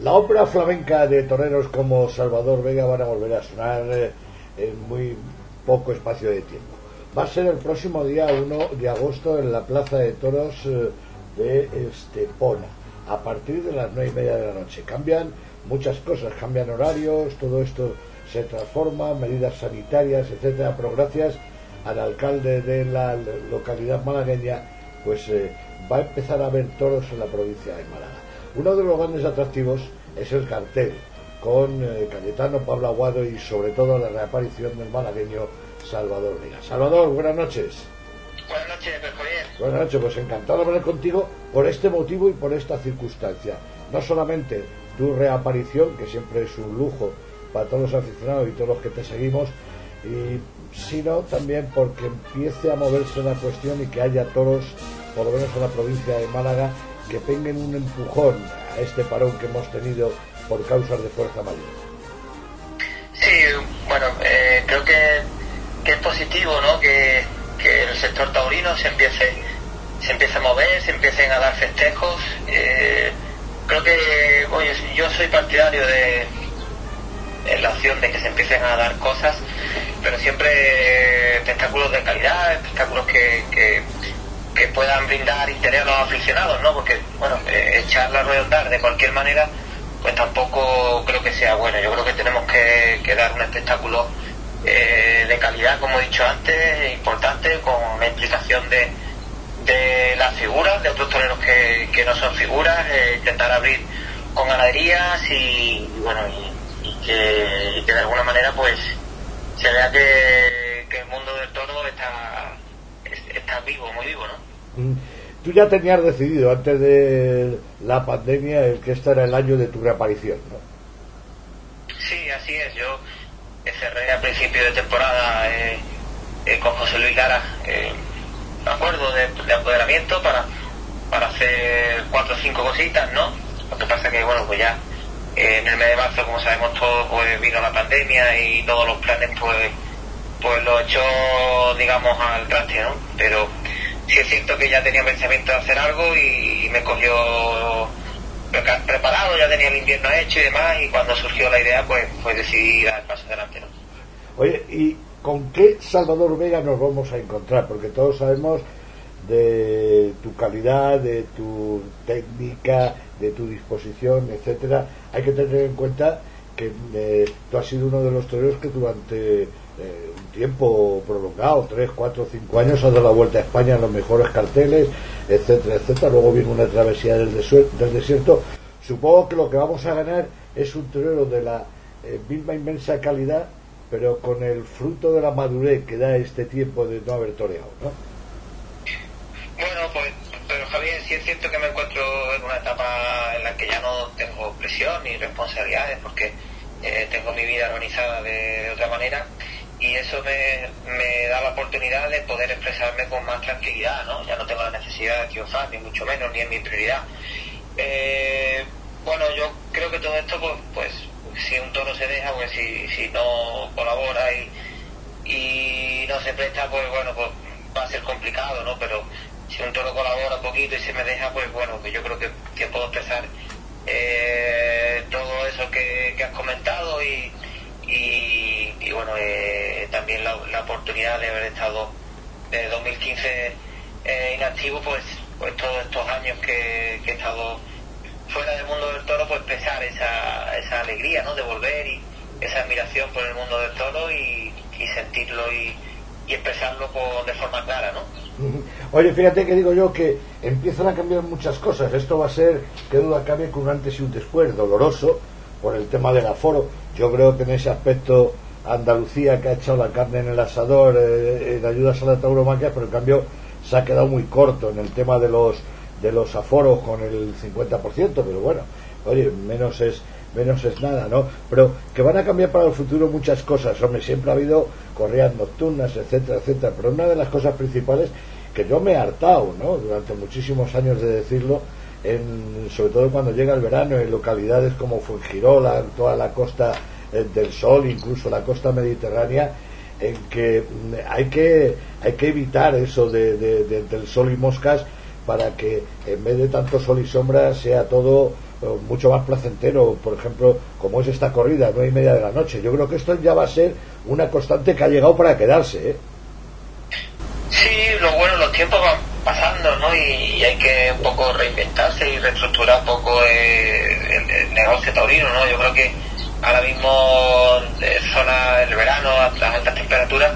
La ópera flamenca de toreros como Salvador Vega van a volver a sonar eh, en muy poco espacio de tiempo. Va a ser el próximo día 1 de agosto en la Plaza de Toros eh, de Estepona, a partir de las 9 y media de la noche. Cambian muchas cosas, cambian horarios, todo esto se transforma, medidas sanitarias, etcétera, pero gracias al alcalde de la localidad malagueña, pues eh, va a empezar a haber toros en la provincia de Málaga. Uno de los grandes atractivos es el cartel, con eh, Cayetano, Pablo Aguado y sobre todo la reaparición del malagueño Salvador Vega. Salvador, buenas noches. Buenas noches, Javier. Buenas noches, pues encantado de hablar contigo por este motivo y por esta circunstancia. No solamente tu reaparición, que siempre es un lujo para todos los aficionados y todos los que te seguimos, y, sino también porque empiece a moverse la cuestión y que haya toros, por lo menos en la provincia de Málaga, que peguen un empujón a este parón que hemos tenido por causas de fuerza mayor. Sí, bueno, eh, creo que, es positivo ¿no? que, que, el sector taurino se empiece, se empiece a mover, se empiecen a dar festejos. Eh, creo que oye, yo soy partidario de la opción de que se empiecen a dar cosas, pero siempre espectáculos de calidad, espectáculos que, que que puedan brindar interés a los aficionados, ¿no? Porque, bueno, eh, echarla a redondar de cualquier manera, pues tampoco creo que sea bueno. Yo creo que tenemos que, dar un espectáculo eh, de calidad, como he dicho antes, importante, con una implicación de, de las figuras, de otros toreros que, que no son figuras, eh, intentar abrir con ganaderías y, bueno, y, que, de alguna manera pues se vea que, que el mundo del toro está está vivo, muy vivo, ¿no? Mm. Tú ya tenías decidido antes de la pandemia el que este era el año de tu reaparición, ¿no? Sí, así es. Yo cerré a principio de temporada eh, eh, con José Luis Lara eh, me acuerdo de, de, apoderamiento para, para hacer cuatro o cinco cositas, ¿no? Lo que pasa que, bueno, pues ya en el mes de marzo, como sabemos todos, pues vino la pandemia y todos los planes, pues pues lo hecho, digamos, al traste, ¿no? Pero sí es cierto que ya tenía pensamiento de hacer algo y, me cogió preparado, ya tenía el invierno hecho y demás, y cuando surgió la idea, pues, pues decidí dar el paso adelante, ¿no? Oye, ¿y con qué Salvador Vega nos vamos a encontrar? Porque todos sabemos de tu calidad, de tu técnica, de tu disposición, etcétera. Hay que tener en cuenta que eh, tú has sido uno de los toreros que durante eh, un tiempo prolongado, 3, 4, 5 años, ha dado la vuelta a España en los mejores carteles, etcétera, etcétera. Luego viene una travesía del, del desierto. Supongo que lo que vamos a ganar es un torero de la eh, misma inmensa calidad, pero con el fruto de la madurez que da este tiempo de no haber toreado, ¿no? Bueno, pues, pero Javier, sí es cierto que me encuentro en una etapa en la que ya no tengo presión ni responsabilidades, porque eh, tengo mi vida organizada de otra manera y eso me, me, da la oportunidad de poder expresarme con más tranquilidad, ¿no? Ya no tengo la necesidad de triunfar, ni mucho menos, ni es mi prioridad. Eh, bueno, yo creo que todo esto, pues, pues si un toro se deja, pues si, si no colabora y, y no se presta, pues bueno, pues va a ser complicado, ¿no? Pero si un toro colabora un poquito y se me deja, pues bueno, que yo creo que, que puedo expresar eh, todo eso que, que has comentado y y, bueno, eh, también la, oportunidad de haber estado desde 2015 eh, inactivo, pues, pues todos estos años que, he estado fuera del mundo del toro, pues pesar esa, esa alegría, ¿no? De volver y esa admiración por el mundo del toro y, sentirlo y, expresarlo de forma clara, ¿no? Oye, fíjate que digo yo que empiezan a cambiar muchas cosas. Esto va a ser, que duda cabe, con un antes y un después, doloroso por el tema del aforo. Yo creo que en ese aspecto Andalucía, que ha echado la carne en el asador eh, en ayudas a la tauromaquia, pero en cambio se ha quedado muy corto en el tema de los de los aforos con el 50%, pero bueno, oye, menos es menos es nada, ¿no? Pero que van a cambiar para el futuro muchas cosas, hombre, siempre ha habido correas nocturnas, etcétera, etcétera, pero una de las cosas principales que yo me he hartado, ¿no? Durante muchísimos años de decirlo, en, sobre todo cuando llega el verano en localidades como Fuengirola, toda la costa eh, del Sol, incluso la costa mediterránea, en que mm, hay que, hay que evitar eso de, del sol y moscas para que en vez de tanto sol y sombra sea todo eh, mucho más placentero, por ejemplo, como es esta corrida, nueve y media de la noche. Yo creo que esto ya va a ser una constante que ha llegado para quedarse. ¿eh? Sí, lo bueno, los tiempos van ¿no? Y, hay que un poco reinventarse y reestructurar un poco eh, el, negocio taurino, ¿no? Yo creo que ahora mismo, en zona del verano, las altas temperaturas,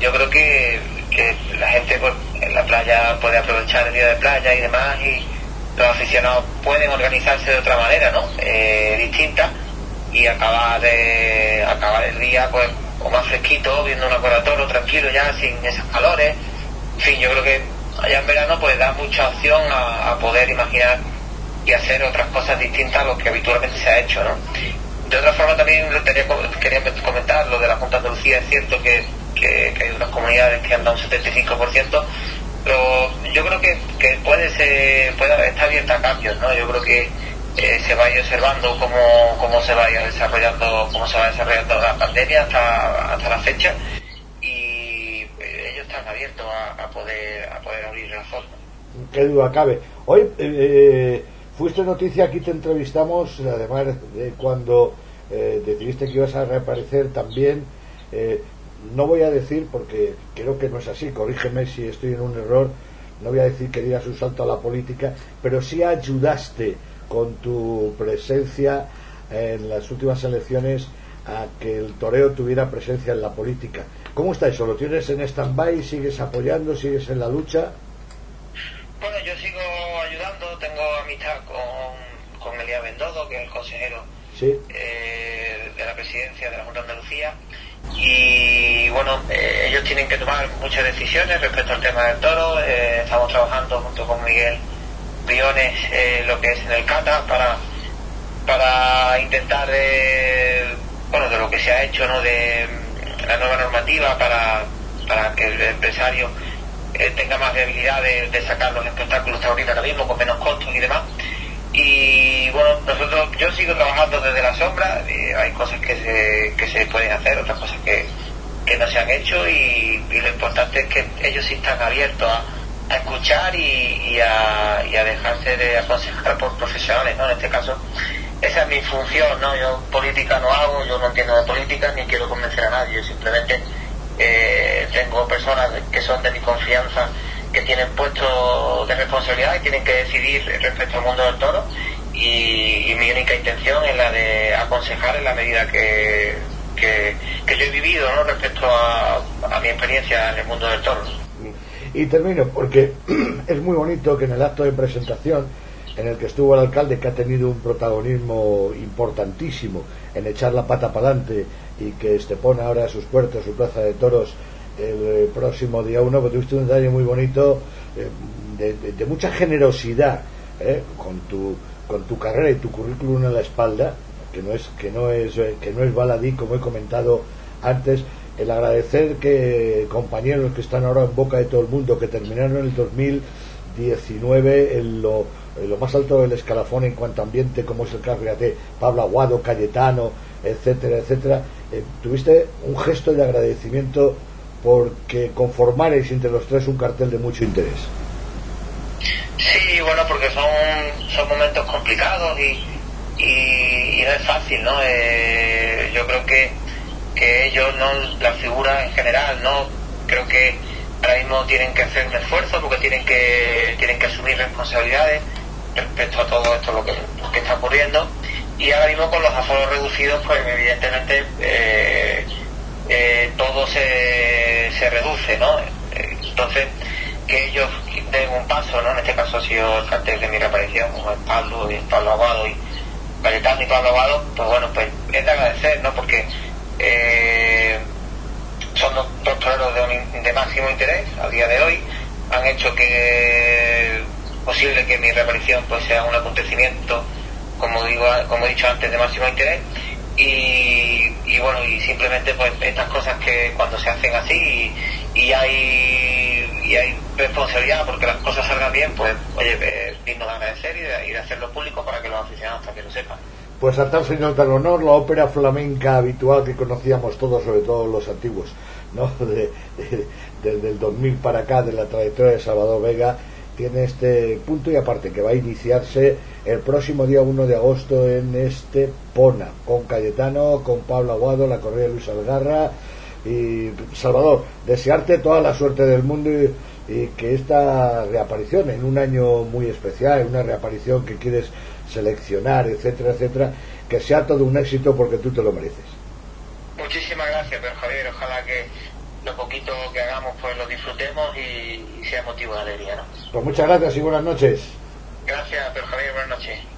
yo creo que, que la gente pues, en la playa puede aprovechar el día de playa y demás y los aficionados pueden organizarse de otra manera, ¿no? Eh, distinta y acabar, de, acabar el día pues o más fresquito, viendo un toro tranquilo ya, sin esos calores. En fin, yo creo que allá en verano pues da mucha opción a, poder imaginar y hacer otras cosas distintas a lo que habitualmente se ha hecho, ¿no? De otra forma también quería, quería comentar lo de la Junta de Andalucía, es cierto que, que, hay unas comunidades que han dado un 75%, pero yo creo que, que puede ser, puede estar abierta a cambios, ¿no? Yo creo que eh, se vaya observando cómo, cómo se vaya desarrollando, cómo se va desarrollando la pandemia hasta, hasta la fecha están a, poder a poder abrir la zona. Qué duda cabe. Hoy eh, fuiste noticia, aquí te entrevistamos, además de cuando decidiste que ibas a reaparecer también no voy a decir, porque creo que no es así, corrígeme si estoy en un error, no voy a decir que digas un salto a la política, pero sí ayudaste con tu presencia en las últimas elecciones a que el toreo tuviera presencia en la política. ¿Cómo está eso? ¿Lo tienes en stand-by? ¿Sigues apoyando? ¿Sigues en la lucha? Bueno, yo sigo ayudando, tengo amistad con, con Elías Bendodo, que es el consejero eh, de la presidencia de la Junta de Andalucía y bueno, eh, ellos tienen que tomar muchas decisiones respecto al tema del toro. Eh, estamos trabajando junto con Miguel Briones lo que es en el CATA para, para intentar, bueno, de lo que se ha hecho, ¿no? De la nueva normativa para, para que el empresario tenga más viabilidad de, sacar los espectáculos taurinos ahora mismo con menos costos y demás. Y bueno, nosotros, yo sigo trabajando desde la sombra, hay cosas que se, que se pueden hacer, otras cosas que, que no se han hecho y, lo importante es que ellos sí están abiertos a, escuchar y, a, y a dejarse de aconsejar por profesionales, ¿no? En este caso, esa es mi función, ¿no? Yo política no hago, yo no entiendo de política ni quiero convencer a nadie, simplemente eh, tengo personas que son de mi confianza que tienen puestos de responsabilidad y tienen que decidir respecto al mundo del toro y, mi única intención es la de aconsejar en la medida que, que, yo he vivido ¿no? respecto a, a, mi experiencia en el mundo del toro. Y termino porque es muy bonito que en el acto de presentación en el que estuvo el alcalde, que ha tenido un protagonismo importantísimo en echar la pata para adelante y que Estepona ahora a sus puertas, su plaza de toros, el eh, próximo día uno porque tuviste un detalle muy bonito eh, de, mucha generosidad ¿eh? con, tu, con tu carrera y tu currículum a la espalda, que no es que no es eh, que no es baladí como he comentado antes el agradecer que compañeros que están ahora en boca de todo el mundo que terminaron el 2000 19 en lo, más alto del escalafón en cuanto a ambiente, como es el caso, de Pablo Aguado, Cayetano, etcétera, etcétera, eh, tuviste un gesto de agradecimiento porque conformaréis entre los tres un cartel de mucho interés. Sí, bueno, porque son, son momentos complicados y, y, no es fácil, ¿no? Eh, yo creo que, que ellos, no la figura en general, ¿no? Creo que ahora mismo tienen que hacer un esfuerzo porque tienen que, tienen que asumir responsabilidades respecto a todo esto lo que, está ocurriendo y ahora mismo con los aforos reducidos pues evidentemente eh, eh, todo se, se reduce, ¿no? Entonces, que ellos den un paso, ¿no? En este caso ha sido el cartel de mi reaparición, como es Pablo y Pablo Aguado y Cayetano y Pablo Aguado, pues bueno, pues es de agradecer, ¿no? Porque eh, son dos, toreros de, de, máximo interés a día de hoy, han hecho que posible que mi reaparición pues sea un acontecimiento, como digo, como he dicho antes, de máximo interés y, bueno, y simplemente pues estas cosas que cuando se hacen así y, hay y hay responsabilidad porque las cosas salgan bien, pues oye, es digno de agradecer y de, hacerlo público para que los aficionados también lo sepan. Pues a tal señor del honor, la ópera flamenca habitual que conocíamos todos, sobre todo los antiguos, ¿no? desde el 2000 para acá, de la trayectoria de Salvador Vega, tiene este punto y aparte que va a iniciarse el próximo día 1 de agosto en este Pona, con Cayetano, con Pablo Aguado, la correa Luis Algarra y Salvador, desearte toda la suerte del mundo y, que esta reaparición en un año muy especial, una reaparición que quieres seleccionar, etcétera, etcétera, que sea todo un éxito porque tú te lo mereces. Muchísimas gracias, pero Javier, ojalá que lo poquito que hagamos pues lo disfrutemos y, sea motivo de alegría. ¿no? Pues muchas gracias y buenas noches. Gracias, pero Javier, buenas noches.